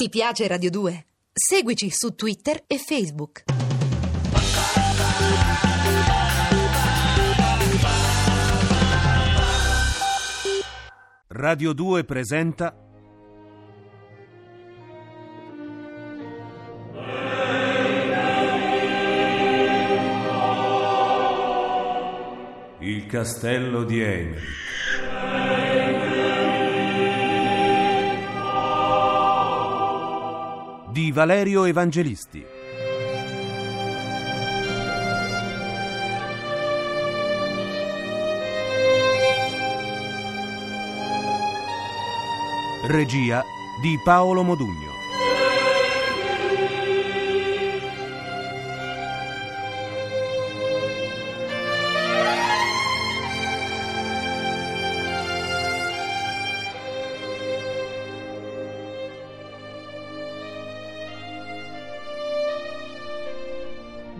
Ti piace Radio 2? Seguici su Twitter e Facebook. Radio 2 presenta Il castello di Emerick. Di Valerio Evangelisti. Regia di Paolo Modugno.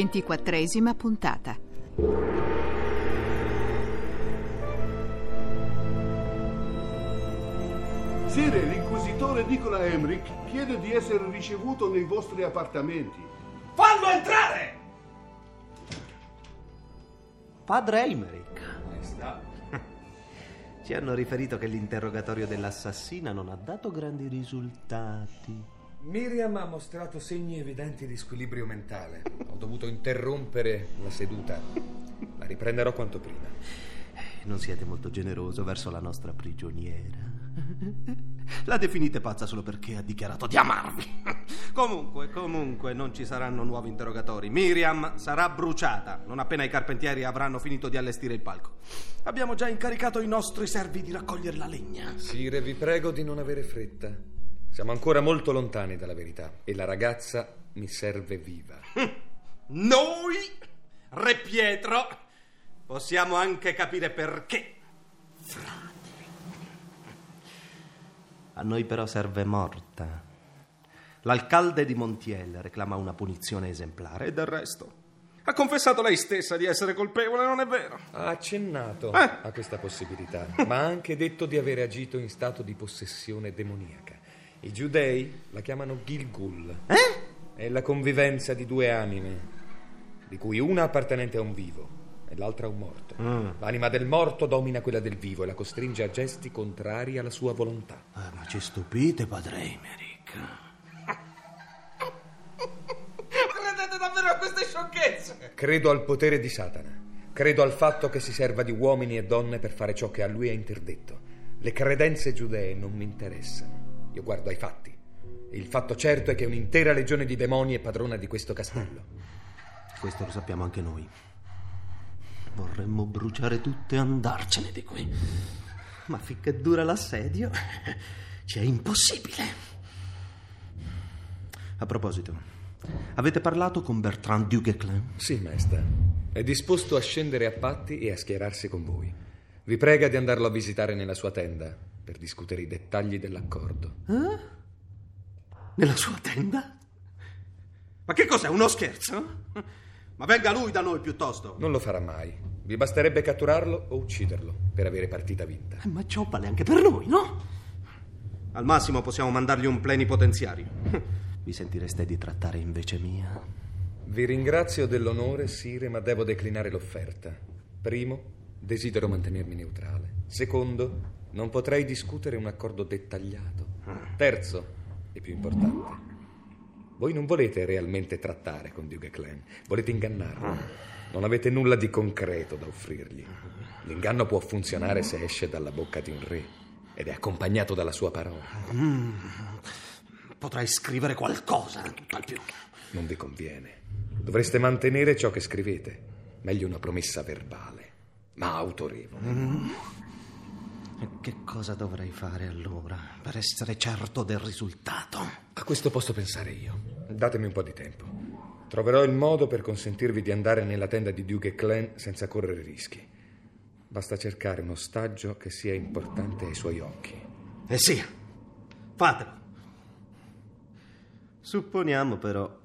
Ventiquattresima puntata. Sire, l'inquisitore Nicola Emmerich chiede di essere ricevuto nei vostri appartamenti. Fallo entrare! Padre Elmerick. Ci hanno riferito che l'interrogatorio dell'assassina non ha dato grandi risultati. Miriam ha mostrato segni evidenti di squilibrio mentale. Ho dovuto interrompere la seduta. La riprenderò quanto prima. Non siete molto generoso verso la nostra prigioniera. La definite pazza solo perché ha dichiarato di amarvi. Comunque, comunque, non ci saranno nuovi interrogatori. Miriam sarà bruciata non appena i carpentieri avranno finito di allestire il palco. Abbiamo già incaricato i nostri servi di raccogliere la legna. Sire, vi prego di non avere fretta. Siamo ancora molto lontani dalla verità e la ragazza mi serve viva. Noi, Re Pietro, possiamo anche capire perché. Frate. A noi però serve morta. L'alcalde di Montiel reclama una punizione esemplare e del resto. Ha confessato lei stessa di essere colpevole, non è vero? Ha accennato Eh. a questa possibilità, ma ha anche detto di aver agito in stato di possessione demoniaca. I giudei la chiamano Gilgul. Eh? È la convivenza di due anime, di cui una appartenente a un vivo e l'altra a un morto. L'anima del morto domina quella del vivo e la costringe a gesti contrari alla sua volontà. Eh, ma ci stupite, padre Emerick. Credete davvero a queste sciocchezze? Credo al potere di Satana. Credo al fatto che si serva di uomini e donne per fare ciò che a lui ha interdetto. Le credenze giudee non mi interessano. Io guardo ai fatti. Il fatto certo è che un'intera legione di demoni è padrona di questo castello. Questo lo sappiamo anche noi. Vorremmo bruciare tutto e andarcene di qui. Ma finché dura l'assedio, ci è impossibile. A proposito, avete parlato con Bertrand Duguesclin? Sì, maestra. È disposto a scendere a patti e a schierarsi con voi. Vi prega di andarlo a visitare nella sua tenda per discutere i dettagli dell'accordo. Nella sua tenda? Ma che cos'è, uno scherzo? Ma venga lui da noi piuttosto. Non lo farà mai. Vi basterebbe catturarlo o ucciderlo per avere partita vinta. Eh, Ma ciò vale anche per noi, no? Al massimo possiamo mandargli un plenipotenziario. Vi sentireste di trattare invece mia? Vi ringrazio dell'onore, Sire, ma devo declinare l'offerta. Primo, desidero mantenermi neutrale. Secondo, non potrei discutere un accordo dettagliato. Terzo, e più importante, voi non volete realmente trattare con Duguesclin, volete ingannarlo. Non avete nulla di concreto da offrirgli. L'inganno può funzionare se esce dalla bocca di un re ed è accompagnato dalla sua parola. Potrei scrivere qualcosa, al più. Non vi conviene. Dovreste mantenere ciò che scrivete. Meglio una promessa verbale, ma autorevole. E Che cosa dovrei fare allora per essere certo del risultato? A questo posso pensare io. Datemi un po' di tempo. Troverò il modo per consentirvi di andare nella tenda di Duke e Clan senza correre rischi. Basta cercare un ostaggio che sia importante ai suoi occhi. Eh sì, fatelo. Supponiamo però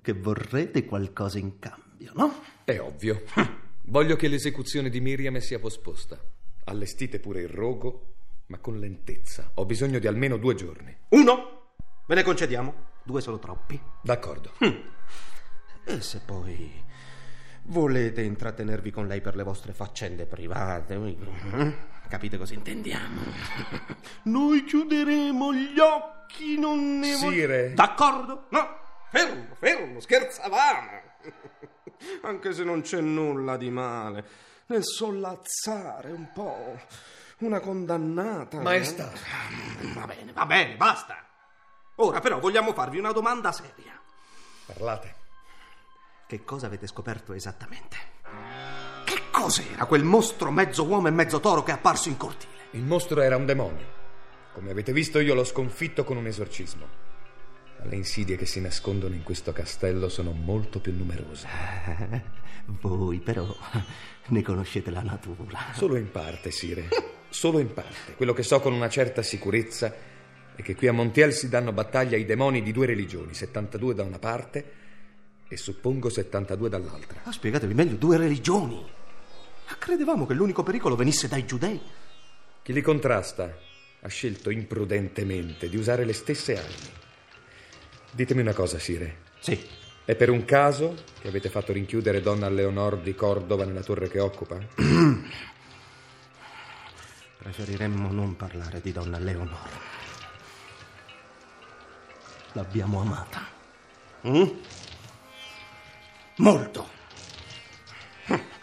che vorrete qualcosa in cambio, no? È ovvio. Voglio che l'esecuzione di Miriam sia posposta. Allestite pure il rogo, ma con lentezza. Ho bisogno di almeno due giorni. Uno, Ve ne concediamo? Due sono troppi. D'accordo. E se poi volete intrattenervi con lei per le vostre faccende private, eh, capite cosa intendiamo? Noi chiuderemo gli occhi, non ne Sire. D'accordo? No, fermo, fermo, scherzavamo. Anche se non c'è nulla di male nel sollazzare un po' una condannata. eh? Maestà. Va bene, va bene, basta. Ora però vogliamo farvi una domanda seria. Parlate. Che cosa avete scoperto esattamente? Che cos'era quel mostro mezzo uomo e mezzo toro che è apparso in cortile? Il mostro era un demonio. Come avete visto, io l'ho sconfitto con un esorcismo. Le insidie che si nascondono in questo castello sono molto più numerose. Voi però ne conoscete la natura. Solo in parte, Sire. Solo in parte. Quello che so con una certa sicurezza è che qui a Montiel si danno battaglia ai demoni di due religioni, 72 da una parte e suppongo 72 dall'altra. Ma spiegatevi meglio due religioni. Ma credevamo che l'unico pericolo venisse dai giudei. Chi li contrasta ha scelto imprudentemente di usare le stesse armi. Ditemi una cosa, Sire. Sì. È per un caso che avete fatto rinchiudere donna Leonor di Cordova nella torre che occupa? Preferiremmo non parlare di donna Leonor. L'abbiamo amata. Mm? Molto.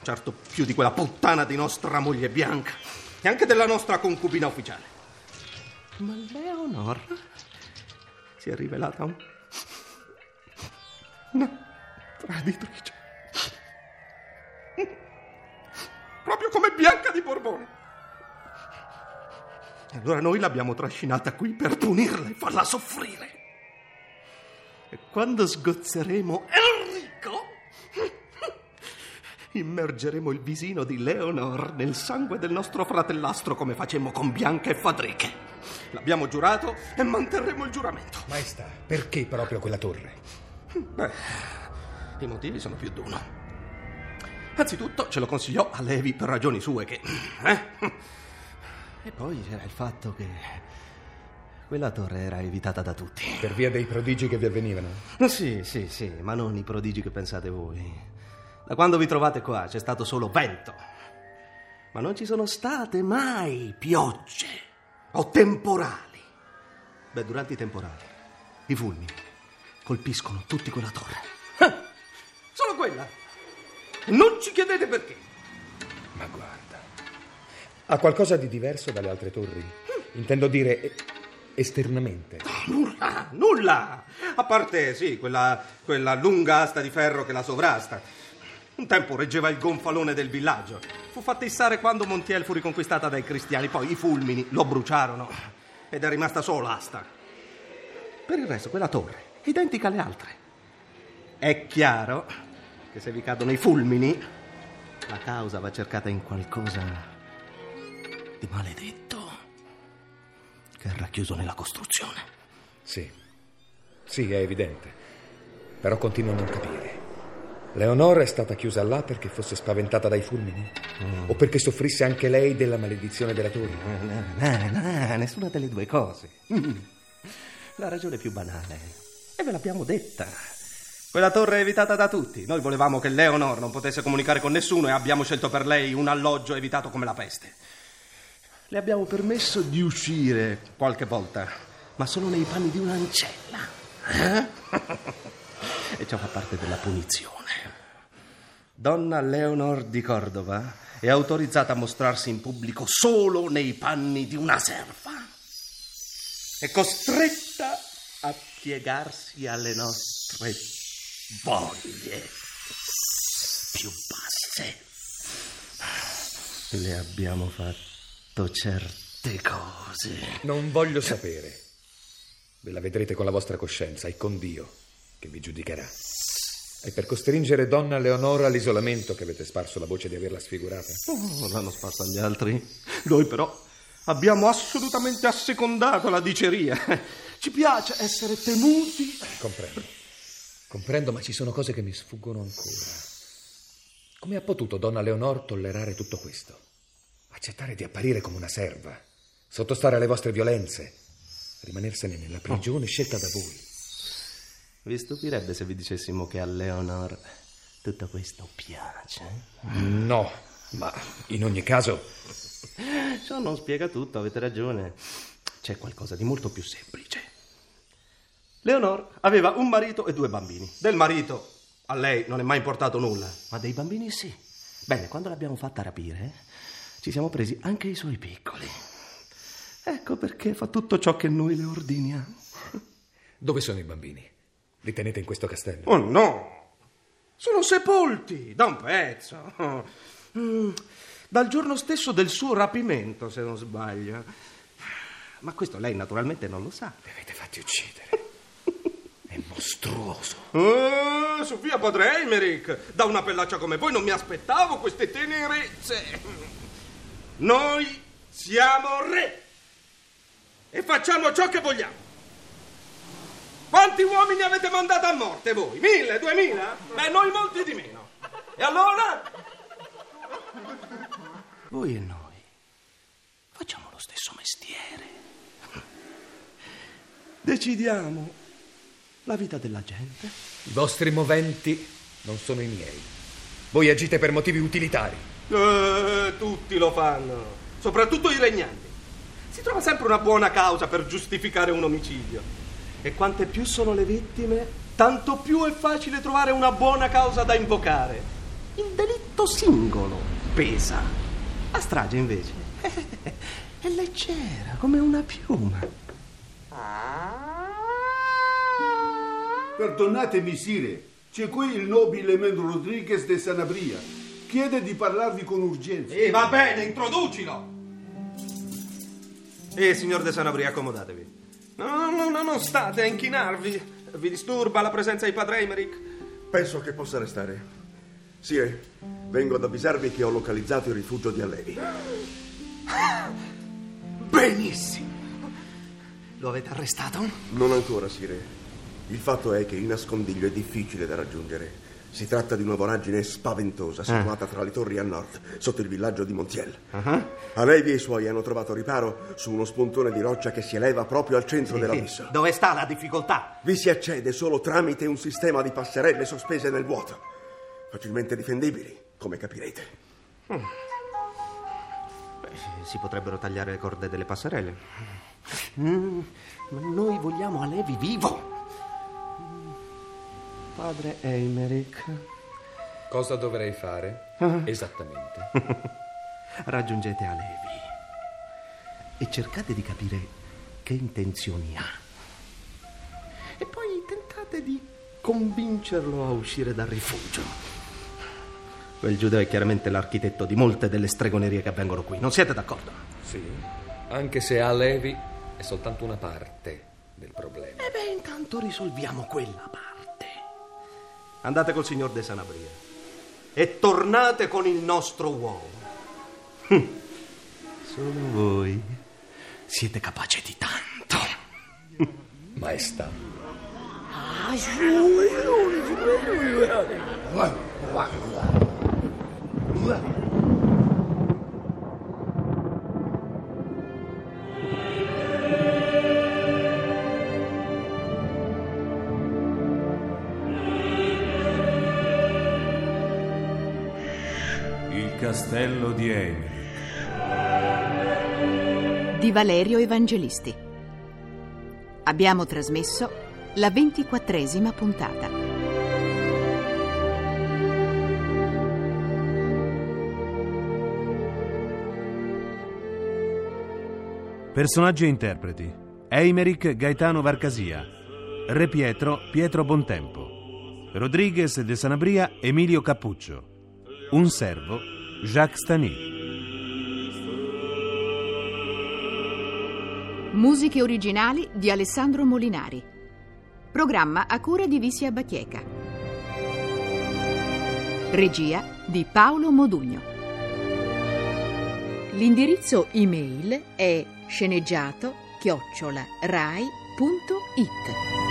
Certo, più di quella puttana di nostra moglie bianca e anche della nostra concubina ufficiale. Ma Leonor si è rivelata un... una traditrice. Proprio come Bianca di Borbone. E allora noi l'abbiamo trascinata qui per punirla e farla soffrire. E quando sgozzeremo Enrico, immergeremo il visino di Leonor nel sangue del nostro fratellastro come facemmo con Bianca e Fadriche. L'abbiamo giurato e manterremo il giuramento. Maestà, perché proprio quella torre? Beh, i motivi sono più d'uno. Anzitutto ce lo consigliò a Levi per ragioni sue che... eh? E poi c'era il fatto che quella torre era evitata da tutti. Per via dei prodigi che vi avvenivano? Sì, sì, sì, ma non i prodigi che pensate voi. Da quando vi trovate qua c'è stato solo vento. Ma non ci sono state mai piogge o temporali. Beh, durante i temporali, i fulmini colpiscono tutti quella torre. Ah, solo quella. Non ci chiedete perché. Ma guarda. Ha qualcosa di diverso dalle altre torri? Intendo dire eh, esternamente. Nulla, nulla. A parte, sì, quella, quella lunga asta di ferro che la sovrasta. Un tempo reggeva il gonfalone del villaggio. Fu fatta issare quando Montiel fu riconquistata dai cristiani. Poi i fulmini lo bruciarono. Ed è rimasta solo l'asta. Per il resto, quella torre è identica alle altre. È chiaro che se vi cadono i fulmini, la causa va cercata in qualcosa di maledetto che è racchiuso nella costruzione. Sì. Sì, è evidente. Però continuo a non capire. Leonora è stata chiusa là perché fosse spaventata dai fulmini? O perché soffrisse anche lei della maledizione della torre? No, no, no, nessuna delle due cose. Mm. La ragione più banale. E ve l'abbiamo detta. Quella torre è evitata da tutti. Noi volevamo che Leonor non potesse comunicare con nessuno e abbiamo scelto per lei un alloggio evitato come la peste. Le abbiamo permesso di uscire qualche volta, ma solo nei panni di un'ancella. Eh? e ciò fa parte della punizione. Donna Leonor di Cordova è autorizzata a mostrarsi in pubblico solo nei panni di una serva. È costretta a piegarsi alle nostre voglie più basse. Le abbiamo fatto certe cose. Non voglio sapere. Ve la vedrete con la vostra coscienza e con Dio, che vi giudicherà. È per costringere donna Leonora all'isolamento che avete sparso la voce di averla sfigurata. Oh, l'hanno sparso agli altri. Noi però abbiamo assolutamente assecondato la diceria. Ci piace essere temuti. Comprendo. Comprendo, ma ci sono cose che mi sfuggono ancora. Come ha potuto donna Leonor tollerare tutto questo? Accettare di apparire come una serva, sottostare alle vostre violenze, Rimanersene nella prigione scelta da voi. Vi stupirebbe se vi dicessimo che a Leonor tutto questo piace? No, ma in ogni caso... Ciò non spiega tutto, avete ragione. C'è qualcosa di molto più semplice. Leonor aveva un marito e due bambini. Del marito a lei non è mai importato nulla, ma dei bambini sì. Bene, quando l'abbiamo fatta rapire, ci siamo presi anche i suoi piccoli. Ecco perché fa tutto ciò che noi le ordiniamo. Dove sono i bambini? Li tenete in questo castello? Oh no! Sono sepolti da un pezzo. Mm, Dal giorno stesso del suo rapimento, se non sbaglio. Ma questo lei naturalmente non lo sa. Li avete fatti uccidere. È mostruoso. Eh, Sofia Padre Emerick, da una pellaccia come voi non mi aspettavo queste tenerezze. Noi siamo re e facciamo ciò che vogliamo. Quanti uomini avete mandato a morte voi? Mille, duemila? Beh, noi molti di meno. E allora? Voi e noi facciamo lo stesso mestiere. Decidiamo la vita della gente. I vostri moventi non sono i miei. Voi agite per motivi utilitari. Eh, tutti lo fanno, soprattutto i regnanti. Si trova sempre una buona causa per giustificare un omicidio. E quante più sono le vittime, tanto più è facile trovare una buona causa da invocare. Il delitto singolo pesa. La strage invece è leggera come una piuma. Perdonatemi, Sire, c'è qui il nobile Mendo Rodriguez de Sanabria. Chiede di parlarvi con urgenza. E va bene, introducilo. Eh, signor De Sanabria, accomodatevi. No, no, no, non state a inchinarvi. Vi disturba la presenza di padre Emerick? Penso che possa restare. Sire, vengo ad avvisarvi che ho localizzato il rifugio di Allevi. Benissimo. Lo avete arrestato? Non ancora, Sire. Il fatto è che il nascondiglio è difficile da raggiungere. Si tratta di una voragine spaventosa situata tra le torri a nord, sotto il villaggio di Montiel. Alevi e i suoi hanno trovato riparo su uno spuntone di roccia che si eleva proprio al centro dell'abisso. Dove sta la difficoltà? Vi si accede solo tramite un sistema di passerelle sospese nel vuoto, facilmente difendibili, come capirete. Beh, si potrebbero tagliare le corde delle passerelle. Mm, ma noi vogliamo Alevi vivo. Padre Emerick, Cosa dovrei fare? Esattamente. raggiungete Alevi e cercate di capire che intenzioni ha. E poi tentate di convincerlo a uscire dal rifugio. Quel giudeo è chiaramente l'architetto di molte delle stregonerie che avvengono qui. Non siete d'accordo? Sì. Anche se Alevi è soltanto una parte del problema. E beh, intanto risolviamo quella parte. Andate col signor De Sanabria e tornate con il nostro uomo. Hm. Solo voi siete capaci di tanto. Maestà. Il castello di Emily. di Valerio Evangelisti. Abbiamo trasmesso la ventiquattresima puntata. Personaggi e interpreti. Eimerick Gaetano Varcasia. Re Pietro Pietro Bontempo. Rodriguez de Sanabria Emilio Cappuccio. Un servo Jacques Stani. Musiche originali di Alessandro Molinari. Programma a cura di Visia Bachieca. Regia di Paolo Modugno. L'indirizzo email è sceneggiato chiocciola rai.it.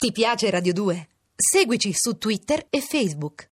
Ti piace Radio 2? Seguici su Twitter e Facebook.